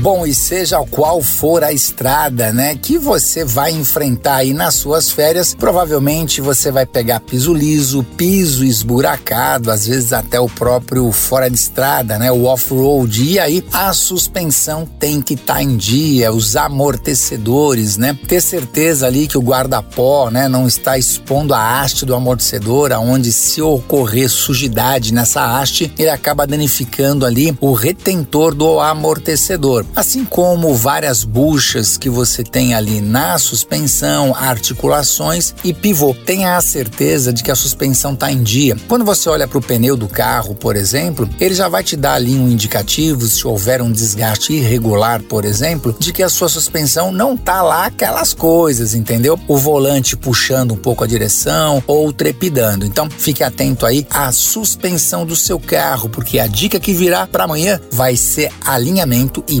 Bom, e seja qual for a estrada, né, que você vai enfrentar aí nas suas férias, provavelmente você vai pegar piso liso, piso esburacado, às vezes até o próprio fora de estrada, né, o off-road. E aí a suspensão tem que estar tá em dia, os amortecedores, né, ter certeza ali que o guarda-pó, né, não está expondo a haste do amortecedor, aonde se ocorrer sujidade nessa haste, ele acaba danificando ali o retentor do amortecedor assim como várias buchas que você tem ali na suspensão, articulações e pivô. Tenha a certeza de que a suspensão está em dia. Quando você olha para o pneu do carro, por exemplo, ele já vai te dar ali um indicativo se houver um desgaste irregular, por exemplo, de que a sua suspensão não tá lá aquelas coisas, entendeu? O volante puxando um pouco a direção ou trepidando. Então, fique atento aí à suspensão do seu carro, porque a dica que virá para amanhã vai ser alinhamento e